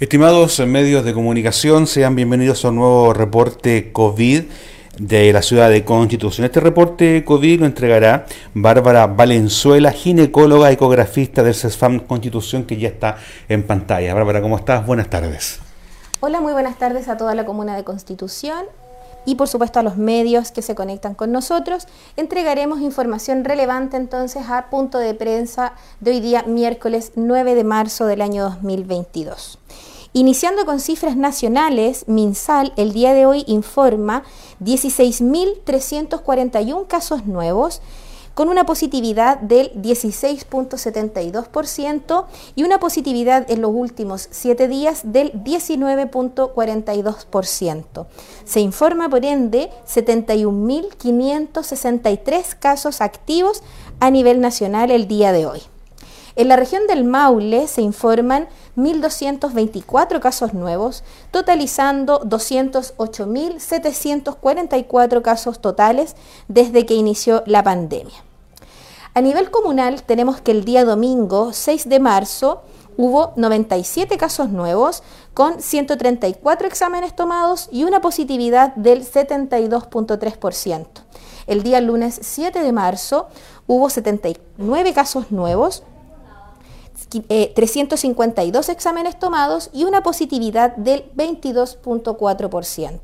Estimados medios de comunicación, sean bienvenidos a un nuevo reporte COVID de la ciudad de Constitución. Este reporte COVID lo entregará Bárbara Valenzuela, ginecóloga ecografista del CESFAM Constitución, que ya está en pantalla. Bárbara, ¿cómo estás? Buenas tardes. Hola, muy buenas tardes a toda la comuna de Constitución y por supuesto a los medios que se conectan con nosotros. Entregaremos información relevante entonces a punto de prensa de hoy día miércoles 9 de marzo del año 2022. Iniciando con cifras nacionales, MinSal el día de hoy informa 16.341 casos nuevos, con una positividad del 16.72% y una positividad en los últimos 7 días del 19.42%. Se informa por ende 71.563 casos activos a nivel nacional el día de hoy. En la región del Maule se informan 1.224 casos nuevos, totalizando 208.744 casos totales desde que inició la pandemia. A nivel comunal tenemos que el día domingo 6 de marzo hubo 97 casos nuevos con 134 exámenes tomados y una positividad del 72.3%. El día lunes 7 de marzo hubo 79 casos nuevos 352 eh, exámenes tomados y una positividad del 22.4%.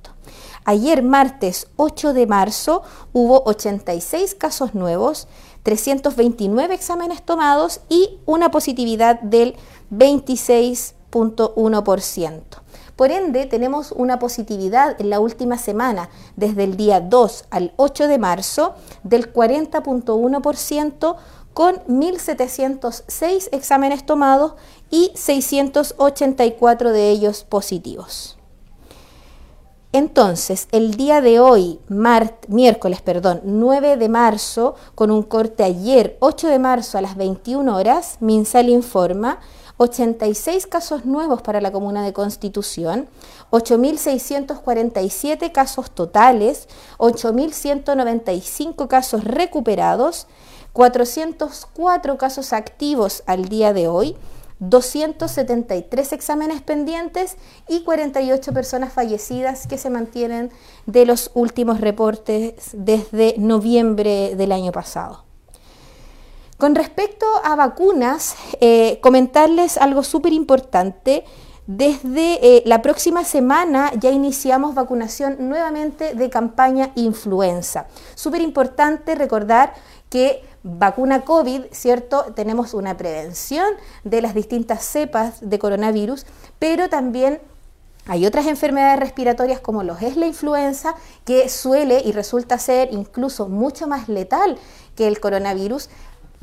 Ayer, martes 8 de marzo, hubo 86 casos nuevos, 329 exámenes tomados y una positividad del 26.1%. Por ende, tenemos una positividad en la última semana, desde el día 2 al 8 de marzo, del 40.1%, con 1.706 exámenes tomados y 684 de ellos positivos. Entonces, el día de hoy, miércoles, perdón, 9 de marzo, con un corte ayer, 8 de marzo a las 21 horas, MinSal informa 86 casos nuevos para la comuna de Constitución, 8.647 casos totales, 8.195 casos recuperados 404 casos activos al día de hoy, 273 exámenes pendientes y 48 personas fallecidas que se mantienen de los últimos reportes desde noviembre del año pasado. Con respecto a vacunas, eh, comentarles algo súper importante. Desde eh, la próxima semana ya iniciamos vacunación nuevamente de campaña influenza. Súper importante recordar que vacuna COVID, ¿cierto? Tenemos una prevención de las distintas cepas de coronavirus, pero también hay otras enfermedades respiratorias como los es la influenza, que suele y resulta ser incluso mucho más letal que el coronavirus,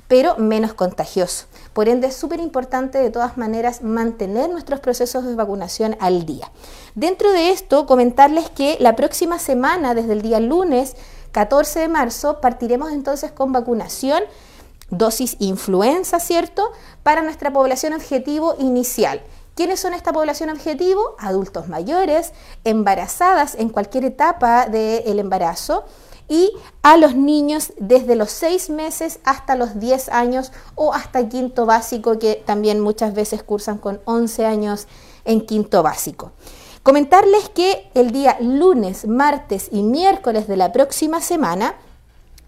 pero menos contagioso. Por ende, es súper importante de todas maneras mantener nuestros procesos de vacunación al día. Dentro de esto, comentarles que la próxima semana, desde el día lunes, 14 de marzo partiremos entonces con vacunación, dosis influenza, ¿cierto? Para nuestra población objetivo inicial. ¿Quiénes son esta población objetivo? Adultos mayores, embarazadas en cualquier etapa del embarazo y a los niños desde los 6 meses hasta los 10 años o hasta quinto básico, que también muchas veces cursan con 11 años en quinto básico. Comentarles que el día lunes, martes y miércoles de la próxima semana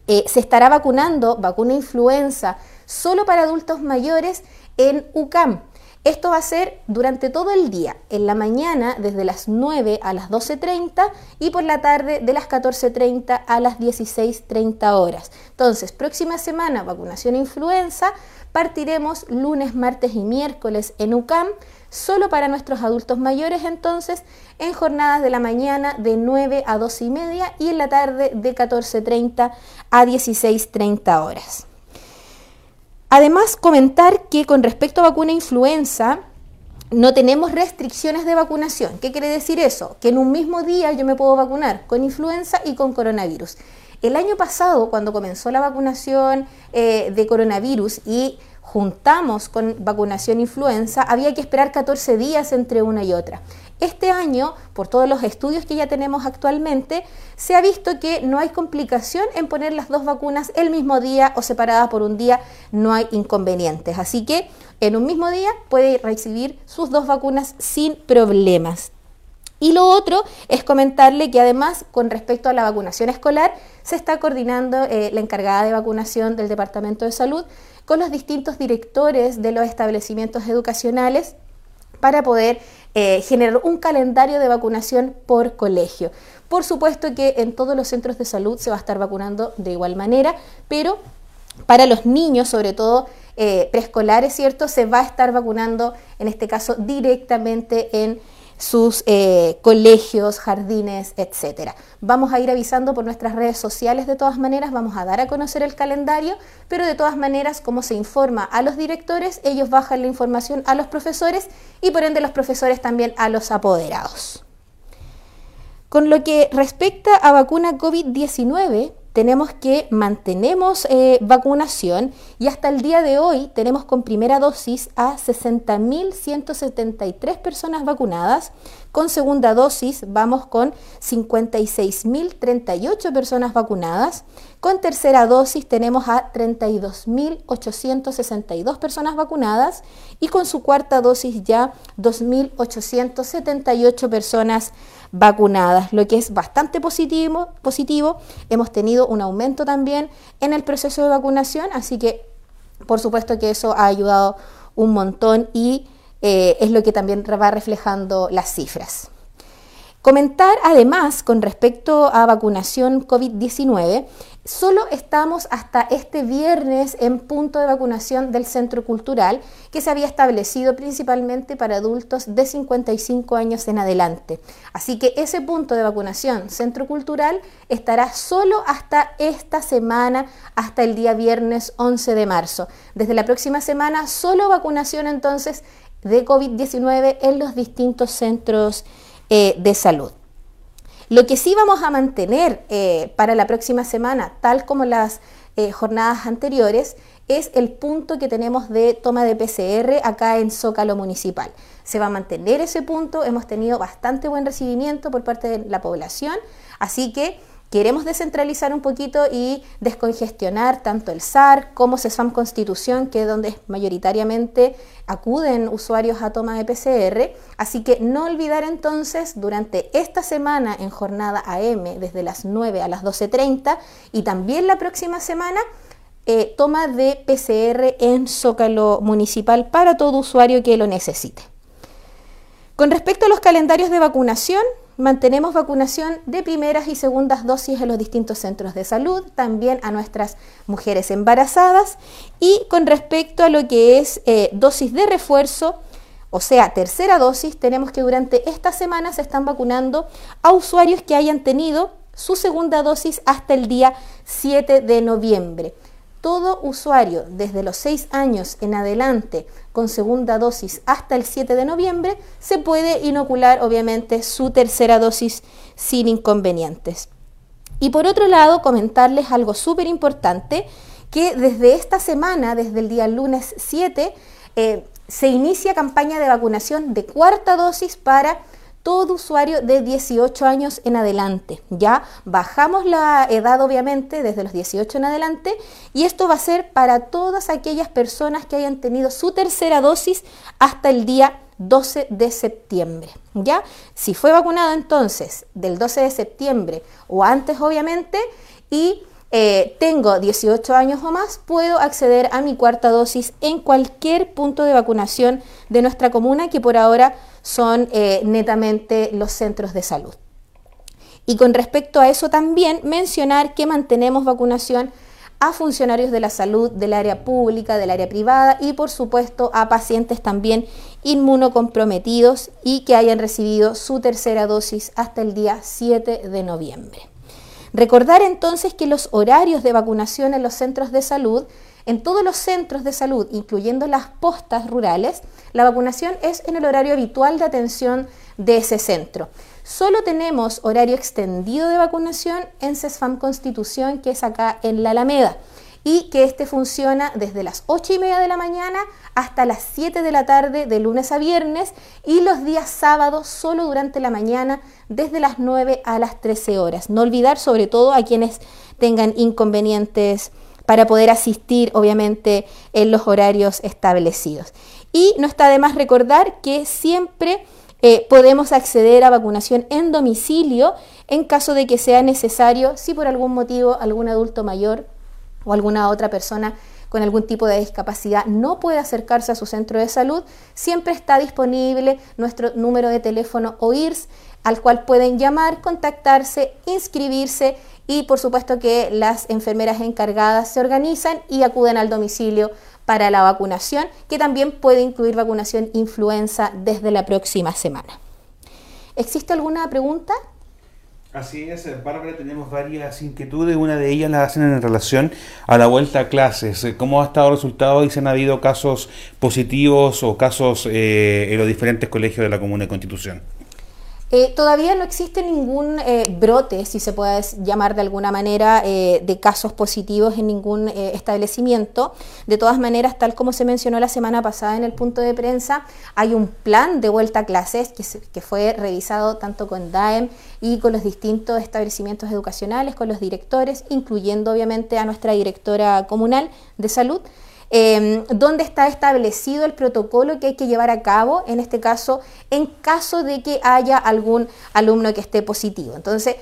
eh, se estará vacunando vacuna influenza solo para adultos mayores en UCAM. Esto va a ser durante todo el día, en la mañana desde las 9 a las 12.30 y por la tarde de las 14.30 a las 16.30 horas. Entonces, próxima semana, vacunación influenza, partiremos lunes, martes y miércoles en UCAM solo para nuestros adultos mayores entonces en jornadas de la mañana de 9 a 12 y media y en la tarde de 14.30 a 16.30 horas. Además, comentar que con respecto a vacuna influenza, no tenemos restricciones de vacunación. ¿Qué quiere decir eso? Que en un mismo día yo me puedo vacunar con influenza y con coronavirus. El año pasado, cuando comenzó la vacunación eh, de coronavirus y juntamos con vacunación influenza, había que esperar 14 días entre una y otra. Este año, por todos los estudios que ya tenemos actualmente, se ha visto que no hay complicación en poner las dos vacunas el mismo día o separadas por un día, no hay inconvenientes. Así que en un mismo día puede recibir sus dos vacunas sin problemas. Y lo otro es comentarle que además con respecto a la vacunación escolar se está coordinando eh, la encargada de vacunación del Departamento de Salud con los distintos directores de los establecimientos educacionales para poder eh, generar un calendario de vacunación por colegio. Por supuesto que en todos los centros de salud se va a estar vacunando de igual manera, pero para los niños, sobre todo eh, preescolares, ¿cierto? Se va a estar vacunando, en este caso, directamente en sus eh, colegios, jardines, etcétera. Vamos a ir avisando por nuestras redes sociales de todas maneras, vamos a dar a conocer el calendario, pero de todas maneras, como se informa a los directores, ellos bajan la información a los profesores y por ende los profesores también a los apoderados. Con lo que respecta a vacuna COVID-19, tenemos que mantenemos eh, vacunación y hasta el día de hoy tenemos con primera dosis a 60.173 personas vacunadas. Con segunda dosis vamos con 56.038 personas vacunadas. Con tercera dosis tenemos a 32.862 personas vacunadas y con su cuarta dosis ya 2.878 personas vacunadas, lo que es bastante positivo, positivo. Hemos tenido un aumento también en el proceso de vacunación, así que por supuesto que eso ha ayudado un montón y eh, es lo que también va reflejando las cifras. Comentar además con respecto a vacunación COVID-19, solo estamos hasta este viernes en punto de vacunación del Centro Cultural que se había establecido principalmente para adultos de 55 años en adelante. Así que ese punto de vacunación Centro Cultural estará solo hasta esta semana, hasta el día viernes 11 de marzo. Desde la próxima semana, solo vacunación entonces de COVID-19 en los distintos centros eh, de salud. Lo que sí vamos a mantener eh, para la próxima semana, tal como las eh, jornadas anteriores, es el punto que tenemos de toma de PCR acá en Zócalo Municipal. Se va a mantener ese punto, hemos tenido bastante buen recibimiento por parte de la población, así que queremos descentralizar un poquito y descongestionar tanto el SAR como CESFAM Constitución, que es donde mayoritariamente acuden usuarios a toma de PCR. Así que no olvidar entonces durante esta semana en jornada AM desde las 9 a las 12.30 y también la próxima semana eh, toma de PCR en Zócalo Municipal para todo usuario que lo necesite. Con respecto a los calendarios de vacunación, Mantenemos vacunación de primeras y segundas dosis en los distintos centros de salud, también a nuestras mujeres embarazadas. Y con respecto a lo que es eh, dosis de refuerzo, o sea, tercera dosis, tenemos que durante esta semana se están vacunando a usuarios que hayan tenido su segunda dosis hasta el día 7 de noviembre todo usuario desde los 6 años en adelante con segunda dosis hasta el 7 de noviembre se puede inocular obviamente su tercera dosis sin inconvenientes. Y por otro lado, comentarles algo súper importante, que desde esta semana, desde el día lunes 7, eh, se inicia campaña de vacunación de cuarta dosis para todo usuario de 18 años en adelante. Ya bajamos la edad obviamente desde los 18 en adelante y esto va a ser para todas aquellas personas que hayan tenido su tercera dosis hasta el día 12 de septiembre. ¿Ya? Si fue vacunado entonces del 12 de septiembre o antes obviamente y eh, tengo 18 años o más, puedo acceder a mi cuarta dosis en cualquier punto de vacunación de nuestra comuna que por ahora son eh, netamente los centros de salud. Y con respecto a eso también mencionar que mantenemos vacunación a funcionarios de la salud del área pública, del área privada y por supuesto a pacientes también inmunocomprometidos y que hayan recibido su tercera dosis hasta el día 7 de noviembre. Recordar entonces que los horarios de vacunación en los centros de salud, en todos los centros de salud, incluyendo las postas rurales, la vacunación es en el horario habitual de atención de ese centro. Solo tenemos horario extendido de vacunación en CESFAM Constitución, que es acá en la Alameda. Y que este funciona desde las 8 y media de la mañana hasta las 7 de la tarde de lunes a viernes y los días sábados solo durante la mañana desde las 9 a las 13 horas. No olvidar sobre todo a quienes tengan inconvenientes para poder asistir obviamente en los horarios establecidos. Y no está de más recordar que siempre eh, podemos acceder a vacunación en domicilio en caso de que sea necesario, si por algún motivo algún adulto mayor o alguna otra persona con algún tipo de discapacidad no puede acercarse a su centro de salud, siempre está disponible nuestro número de teléfono OIRS al cual pueden llamar, contactarse, inscribirse y por supuesto que las enfermeras encargadas se organizan y acuden al domicilio para la vacunación, que también puede incluir vacunación influenza desde la próxima semana. ¿Existe alguna pregunta? Así es, Bárbara, tenemos varias inquietudes. Una de ellas las hacen en relación a la vuelta a clases. ¿Cómo ha estado el resultado y si han habido casos positivos o casos eh, en los diferentes colegios de la Comuna de Constitución? Eh, todavía no existe ningún eh, brote, si se puede llamar de alguna manera, eh, de casos positivos en ningún establecimiento. De todas maneras, tal como se mencionó la semana pasada en el punto de prensa, hay un plan de vuelta a clases que, que fue revisado tanto con DAEM y con los distintos establecimientos educacionales, con los directores, incluyendo obviamente a nuestra directora comunal de salud. Em, dónde está establecido el protocolo que hay que llevar a cabo, en este caso, en caso de que haya algún alumno que esté positivo. Entonces,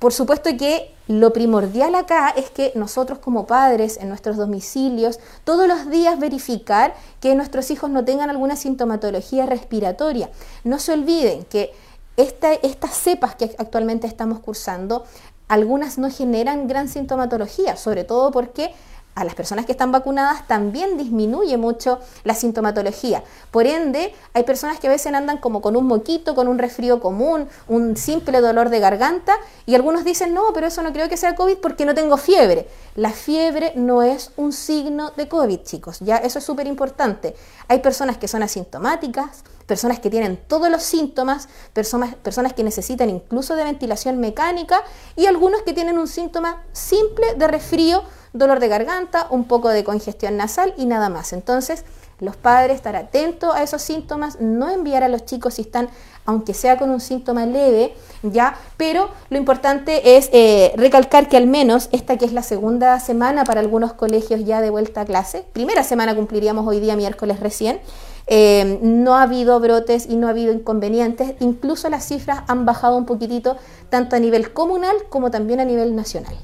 por supuesto que lo primordial acá es que nosotros como padres en nuestros domicilios todos los días verificar que nuestros hijos no tengan alguna sintomatología respiratoria. No se olviden que estas cepas que actualmente estamos cursando, algunas no generan gran sintomatología, sobre todo porque a las personas que están vacunadas también disminuye mucho la sintomatología. Por ende, hay personas que a veces andan como con un moquito, con un resfrío común, un simple dolor de garganta, y algunos dicen, no, pero eso no creo que sea COVID porque no tengo fiebre. La fiebre no es un signo de COVID, chicos, ya eso es súper importante. Hay personas que son asintomáticas, personas que tienen todos los síntomas, personas, personas que necesitan incluso de ventilación mecánica y algunos que tienen un síntoma simple de resfrío dolor de garganta, un poco de congestión nasal y nada más. Entonces, los padres estar atentos a esos síntomas, no enviar a los chicos si están, aunque sea con un síntoma leve, ya, pero lo importante es eh, recalcar que al menos esta que es la segunda semana para algunos colegios ya de vuelta a clase, primera semana cumpliríamos hoy día miércoles recién, eh, no ha habido brotes y no ha habido inconvenientes, incluso las cifras han bajado un poquitito tanto a nivel comunal como también a nivel nacional.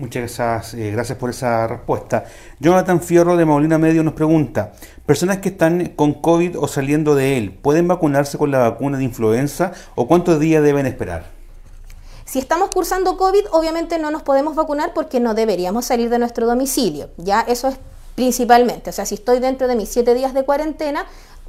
Muchas gracias, eh, gracias por esa respuesta. Jonathan Fierro de Maulina Medio nos pregunta, personas que están con COVID o saliendo de él, ¿pueden vacunarse con la vacuna de influenza o cuántos días deben esperar? Si estamos cursando COVID, obviamente no nos podemos vacunar porque no deberíamos salir de nuestro domicilio. Ya eso es principalmente. O sea, si estoy dentro de mis siete días de cuarentena,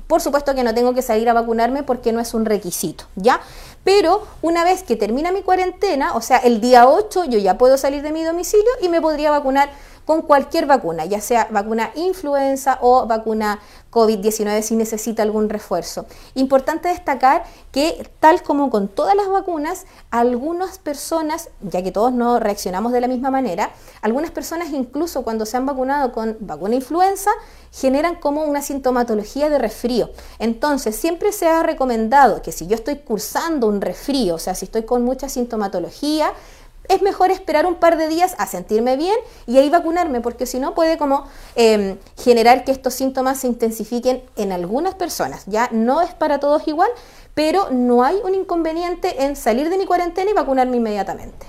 por supuesto que no tengo que salir a vacunarme porque no es un requisito, ¿ya? Pero una vez que termina mi cuarentena, o sea, el día 8 yo ya puedo salir de mi domicilio y me podría vacunar con cualquier vacuna, ya sea vacuna influenza o vacuna COVID-19 si necesita algún refuerzo. Importante destacar que tal como con todas las vacunas, algunas personas, ya que todos no reaccionamos de la misma manera, algunas personas incluso cuando se han vacunado con vacuna influenza generan como una sintomatología de resfrío. Entonces, siempre se ha recomendado que si yo estoy cursando un resfrío, o sea, si estoy con mucha sintomatología, es mejor esperar un par de días a sentirme bien y ahí vacunarme, porque si no puede como em, generar que estos síntomas se intensifiquen en algunas personas. Ya no es para todos igual, pero no hay un inconveniente en salir de mi cuarentena y vacunarme inmediatamente.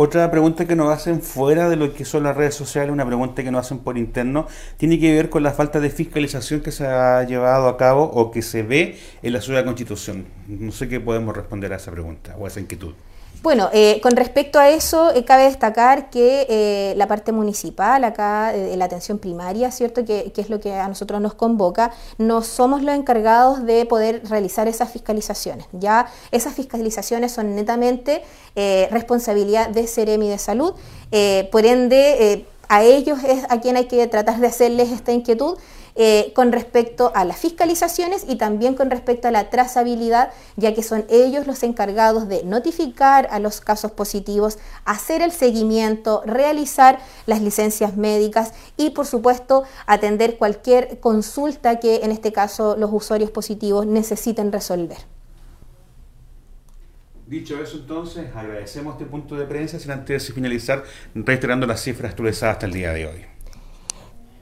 Otra pregunta que nos hacen fuera de lo que son las redes sociales, una pregunta que nos hacen por interno, tiene que ver con la falta de fiscalización que se ha llevado a cabo o que se ve en la ciudad de Constitución. No sé qué podemos responder a esa pregunta o a esa inquietud. Bueno, eh, con respecto a eso, eh, cabe destacar que eh, la parte municipal, acá, de la atención primaria, ¿cierto? Que, es lo que a nosotros nos convoca, no somos los encargados de poder realizar esas fiscalizaciones. Ya esas fiscalizaciones son netamente responsabilidad de Ceremi de Salud, por ende, a ellos es a quien hay que tratar de hacerles esta inquietud eh, con respecto a las fiscalizaciones y también con respecto a la trazabilidad, ya que son ellos los encargados de notificar a los casos positivos, hacer el seguimiento, realizar las licencias médicas y, por supuesto, atender cualquier consulta que en este caso los usuarios positivos necesiten resolver. Dicho eso, entonces, agradecemos este punto de prensa, sin antes de finalizar, reiterando las cifras actualizadas hasta el día de hoy.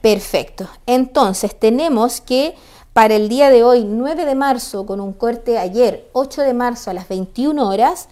Perfecto. Entonces, tenemos que para el día de hoy, 9 de marzo, con un corte ayer, 8 de marzo a las 21 horas,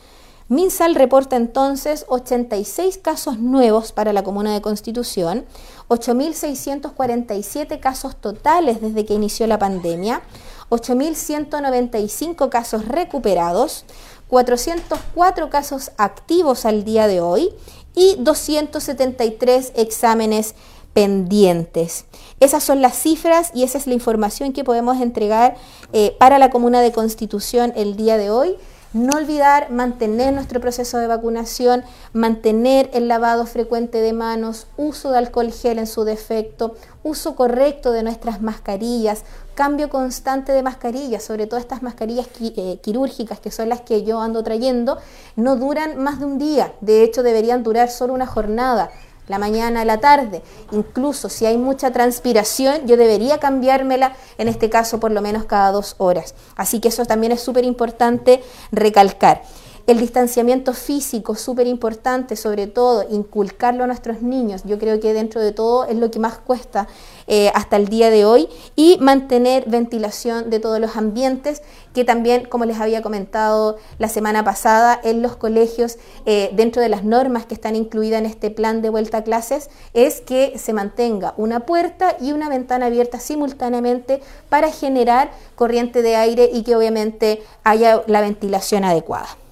MinSal reporta entonces 86 casos nuevos para la comuna de Constitución, 8.647 casos totales desde que inició la pandemia, 8.195 casos recuperados, 404 casos activos al día de hoy y 273 exámenes pendientes. Esas son las cifras y esa es la información que podemos entregar eh, para la Comuna de Constitución el día de hoy. No olvidar mantener nuestro proceso de vacunación, mantener el lavado frecuente de manos, uso de alcohol gel en su defecto, uso correcto de nuestras mascarillas, cambio constante de mascarillas, sobre todo estas mascarillas eh, quirúrgicas que son las que yo ando trayendo, no duran más de un día, de hecho deberían durar solo una jornada la mañana, la tarde. Incluso si hay mucha transpiración, yo debería cambiármela, en este caso por lo menos cada dos horas. Así que eso también es súper importante recalcar. El distanciamiento físico, súper importante, sobre todo inculcarlo a nuestros niños. Yo creo que dentro de todo es lo que más cuesta eh, hasta el día de hoy. Y mantener ventilación de todos los ambientes, que también, como les había comentado la semana pasada, en los colegios, eh, dentro de las normas que están incluidas en este plan de vuelta a clases, es que se mantenga una puerta y una ventana abierta simultáneamente para generar corriente de aire y que obviamente haya la ventilación adecuada.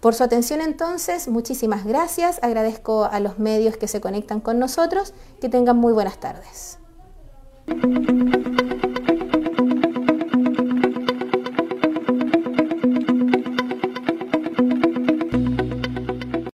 Por su atención entonces, muchísimas gracias. Agradezco a los medios que se conectan con nosotros. Que tengan muy buenas tardes.